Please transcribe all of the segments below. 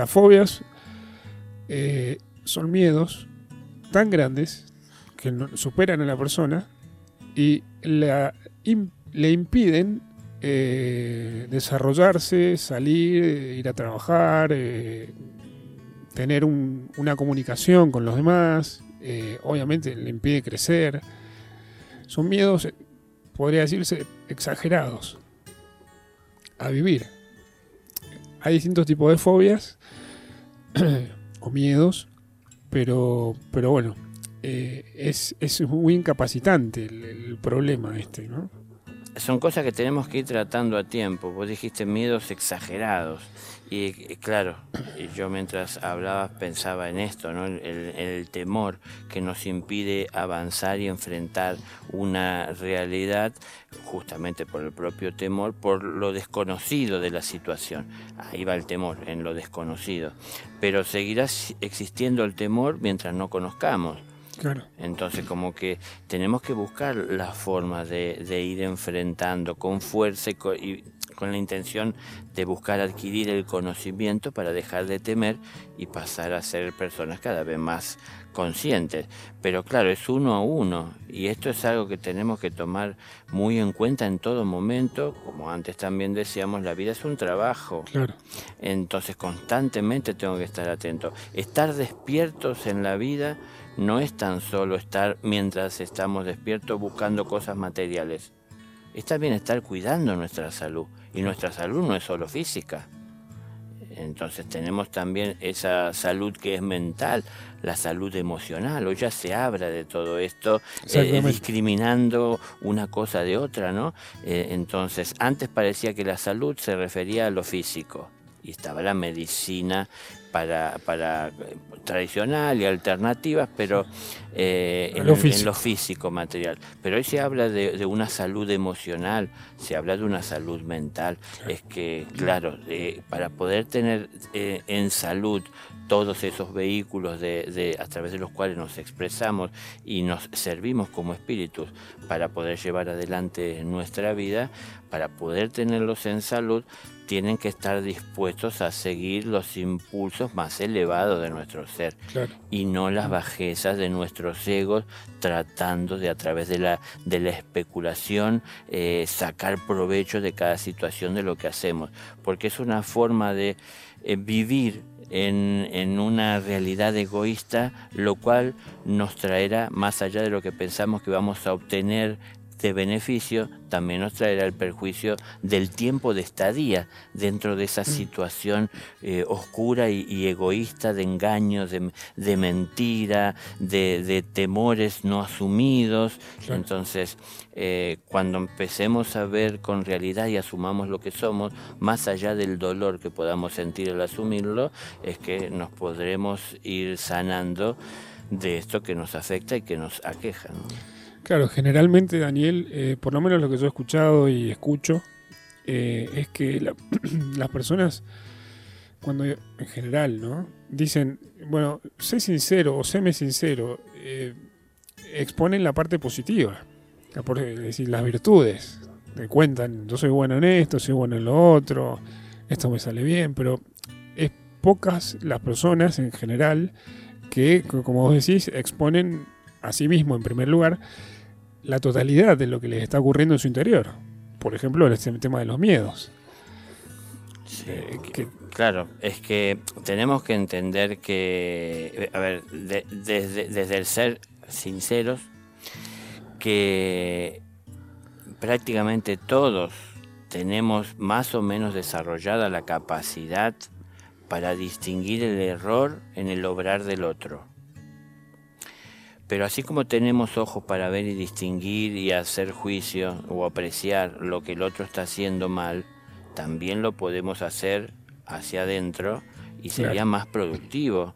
Las fobias eh, son miedos tan grandes que superan a la persona y le impiden eh, desarrollarse, salir, ir a trabajar, eh, tener una comunicación con los demás, obviamente le impide crecer. Son miedos, podría decirse, exagerados a vivir. Hay distintos tipos de fobias o miedos, pero, pero bueno, eh, es, es, muy incapacitante el, problema este, ¿no? Son cosas que tenemos que ir tratando a tiempo. Vos dijiste miedos exagerados. Y claro, yo mientras hablabas pensaba en esto, ¿no? el, temor que nos impide avanzar y enfrentar una realidad justamente por el propio temor, por lo desconocido de la situación. Ahí va el temor, en lo desconocido. Pero seguirá existiendo el temor mientras no conozcamos. Claro. Entonces como que tenemos que buscar la forma de, de ir enfrentando con fuerza y con la intención de buscar adquirir el conocimiento para dejar de temer y pasar a ser personas cada vez más conscientes. Pero claro, es uno a uno y esto es algo que tenemos que tomar muy en cuenta en todo momento. Como antes también decíamos, la vida es un trabajo. Claro. Entonces constantemente tengo que estar atento. Estar despiertos en la vida no es tan solo estar mientras estamos despiertos buscando cosas materiales. Es también estar cuidando nuestra salud y nuestra salud no es solo física. Entonces tenemos también esa salud que es mental, la salud emocional. Hoy ya se habla de todo esto, eh, discriminando una cosa de otra, ¿no? Eh, entonces, antes parecía que la salud se refería a lo físico y estaba la medicina para, para eh, tradicional y alternativas, pero eh, en, lo físico material. Pero hoy se habla de, una salud emocional, se habla de una salud mental. Es que, claro, eh, para poder tener en salud todos esos vehículos de, a través de los cuales nos expresamos y nos servimos como espíritus para poder llevar adelante nuestra vida, para poder tenerlos en salud, tienen que estar dispuestos a seguir los impulsos más elevados de nuestro ser y no las bajezas de nuestros egos tratando de a través de la, de la especulación eh, sacar provecho de cada situación de lo que hacemos, porque es una forma de eh, vivir en, en, una realidad egoísta, lo cual nos traerá, más allá de lo que pensamos que vamos a obtener este beneficio también nos traerá el perjuicio del tiempo de estadía dentro de esa mm. situación eh, oscura y, egoísta de engaños, de, mentira, de, temores no asumidos. Entonces, eh, cuando empecemos a ver con realidad y asumamos lo que somos, más allá del dolor que podamos sentir al asumirlo, es que nos podremos ir sanando de esto que nos afecta y que nos aqueja. Claro, generalmente, Daniel, eh, por lo menos lo que yo he escuchado y escucho, eh, es que las personas, cuando en general, ¿no? Dicen, bueno, sé sincero o séme sincero, eh, exponen la parte positiva, es decir, las virtudes. Te cuentan, yo soy bueno en esto, soy bueno en lo otro, esto me sale bien, pero es pocas las personas en general que, como vos decís, exponen a sí mismo en primer lugar la totalidad de lo que les está ocurriendo en su interior. Por ejemplo, el este tema de los miedos. Eh, claro, es que tenemos que entender que, a ver, desde, desde el ser sinceros, que prácticamente todos tenemos más o menos desarrollada la capacidad para distinguir el error en el obrar del otro. Pero así como tenemos ojos para ver y distinguir y hacer juicio o apreciar lo que el otro está haciendo mal, también lo podemos hacer hacia adentro y sería más productivo.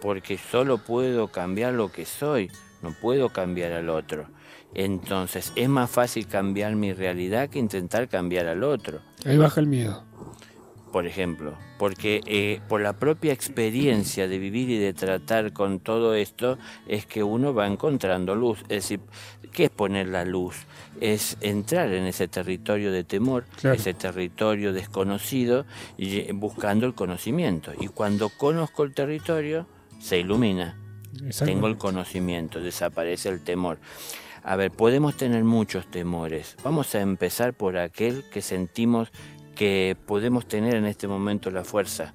Porque solo puedo cambiar lo que soy, no puedo cambiar al otro. Entonces es más fácil cambiar mi realidad que intentar cambiar al otro. Ahí baja el miedo. Por ejemplo, porque eh, por la propia experiencia de vivir y de tratar con todo esto es que uno va encontrando luz. Es decir, ¿qué es poner la luz? Es entrar en ese territorio de temor, ese territorio desconocido, y buscando el conocimiento. Y cuando conozco el territorio, se ilumina. Tengo el conocimiento, desaparece el temor. A ver, podemos tener muchos temores. Vamos a empezar por aquel que sentimos que podemos tener en este momento la fuerza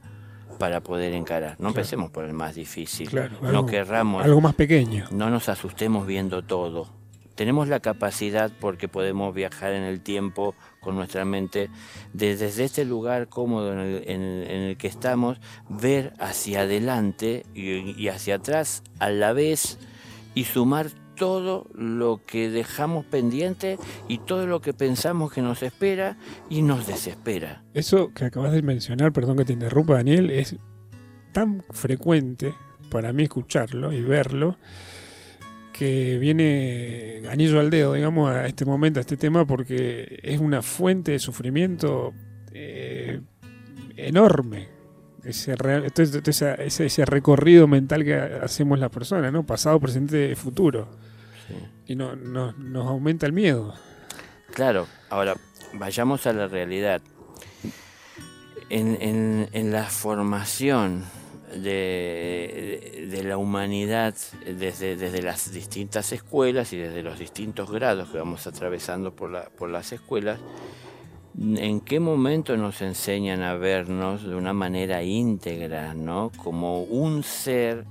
para poder encarar. No empecemos por el más difícil. no querramos. Algo más pequeño. No nos asustemos viendo todo. Tenemos la capacidad, porque podemos viajar en el tiempo con nuestra mente, desde este lugar cómodo en el, que estamos, ver hacia adelante y hacia atrás a la vez y sumar todo lo que dejamos pendiente y todo lo que pensamos que nos espera y nos desespera. Eso que acabas de mencionar, perdón que te interrumpa Daniel, es tan frecuente para mí escucharlo y verlo que viene anillo al dedo, digamos, a este momento, a este tema, porque es una fuente de sufrimiento eh, enorme. Ese, ese, ese, recorrido mental que hacemos las personas, ¿no? Pasado, presente, futuro y no, nos aumenta el miedo. Claro, ahora vayamos a la realidad. En, la formación de, la humanidad desde, desde, las distintas escuelas y desde los distintos grados que vamos atravesando por, la, por las escuelas, ¿en qué momento nos enseñan a vernos de una manera íntegra, ¿no? como un ser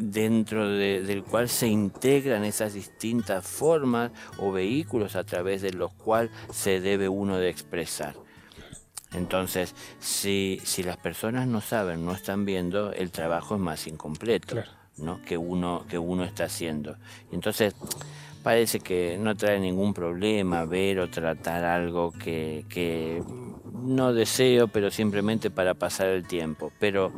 dentro del cual se integran esas distintas formas o vehículos a través de los cuales se debe uno de expresar. Entonces, si, si las personas no saben, no están viendo, el trabajo es más incompleto ¿no? que, uno, que uno está haciendo. Entonces, parece que no trae ningún problema ver o tratar algo que, que no deseo, pero simplemente para pasar el tiempo. Pero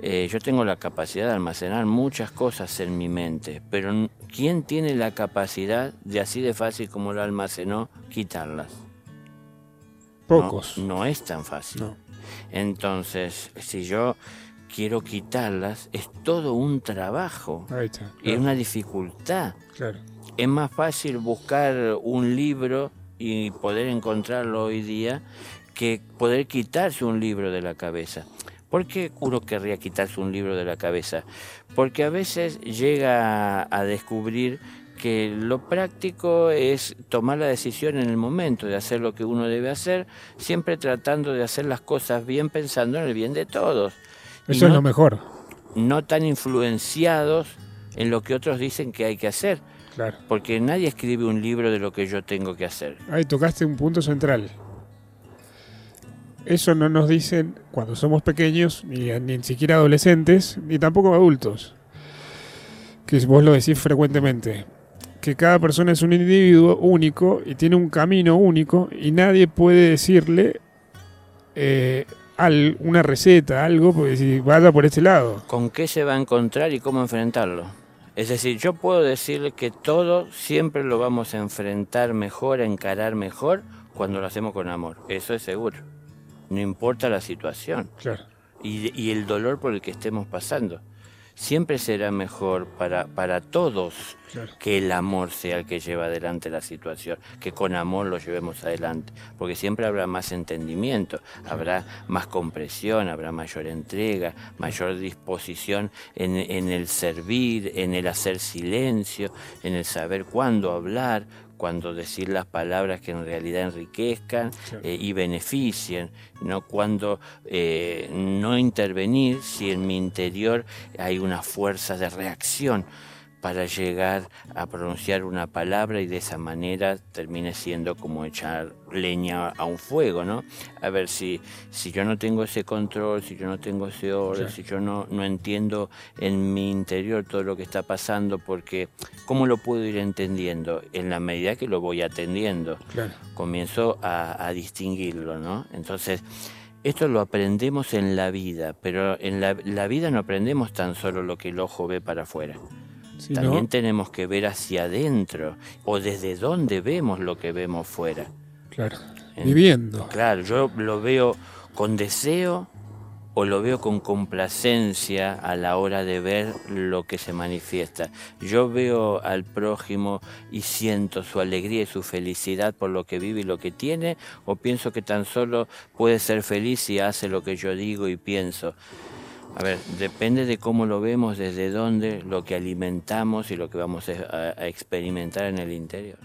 eh, yo tengo la capacidad de almacenar muchas cosas en mi mente, pero ¿quién tiene la capacidad de así de fácil como lo almacenó quitarlas? Pocos. No, es tan fácil. Entonces, si yo quiero quitarlas, es todo un trabajo. Es una dificultad. Es más fácil buscar un libro y poder encontrarlo hoy día que poder quitarse un libro de la cabeza. ¿Por qué uno querría quitarse un libro de la cabeza? Porque a veces llega a descubrir que lo práctico es tomar la decisión en el momento de hacer lo que uno debe hacer, siempre tratando de hacer las cosas bien pensando en el bien de todos. Eso es lo mejor. No tan influenciados en lo que otros dicen que hay que hacer. Claro. Porque nadie escribe un libro de lo que yo tengo que hacer. Ahí tocaste un punto central. Eso no nos dicen cuando somos pequeños, ni, ni siquiera adolescentes, ni tampoco adultos. Que vos lo decís frecuentemente. Que cada persona es un individuo único y tiene un camino único y nadie puede decirle eh, una receta, algo, porque si vaya por este lado. ¿Con qué se va a encontrar y cómo enfrentarlo? Es decir, yo puedo decirle que todo siempre lo vamos a enfrentar mejor, a encarar mejor cuando lo hacemos con amor. Eso es seguro no importa la situación. Y, el dolor por el que estemos pasando. Siempre será mejor para, para todos que el amor sea el que lleva adelante la situación, que con amor lo llevemos adelante, porque siempre habrá más entendimiento, habrá más compresión, habrá mayor entrega, mayor disposición en, en el servir, en el hacer silencio, en el saber cuándo hablar, cuando decir las palabras que en realidad enriquezcan eh, y beneficien, no cuando eh, no intervenir si en mi interior hay una fuerza de reacción para llegar a pronunciar una palabra y de esa manera termine siendo como echar leña a un fuego, ¿no? A ver si, si yo no tengo ese control, si yo no tengo ese orden, si yo no, no entiendo en mi interior todo lo que está pasando, porque ¿cómo lo puedo ir entendiendo? En la medida que lo voy atendiendo, comienzo a, a distinguirlo, ¿no? Entonces, esto lo aprendemos en la vida, pero en la, la vida no aprendemos tan solo lo que el ojo ve para afuera. También tenemos que ver hacia adentro o desde dónde vemos lo que vemos fuera. Claro, viviendo. Claro, yo lo veo con deseo o lo veo con complacencia a la hora de ver lo que se manifiesta. Yo veo al prójimo y siento su alegría y su felicidad por lo que vive y lo que tiene, o pienso que tan solo puede ser feliz si hace lo que yo digo y pienso. A ver, depende de cómo lo vemos, desde dónde, lo que alimentamos y lo que vamos a, experimentar en el interior.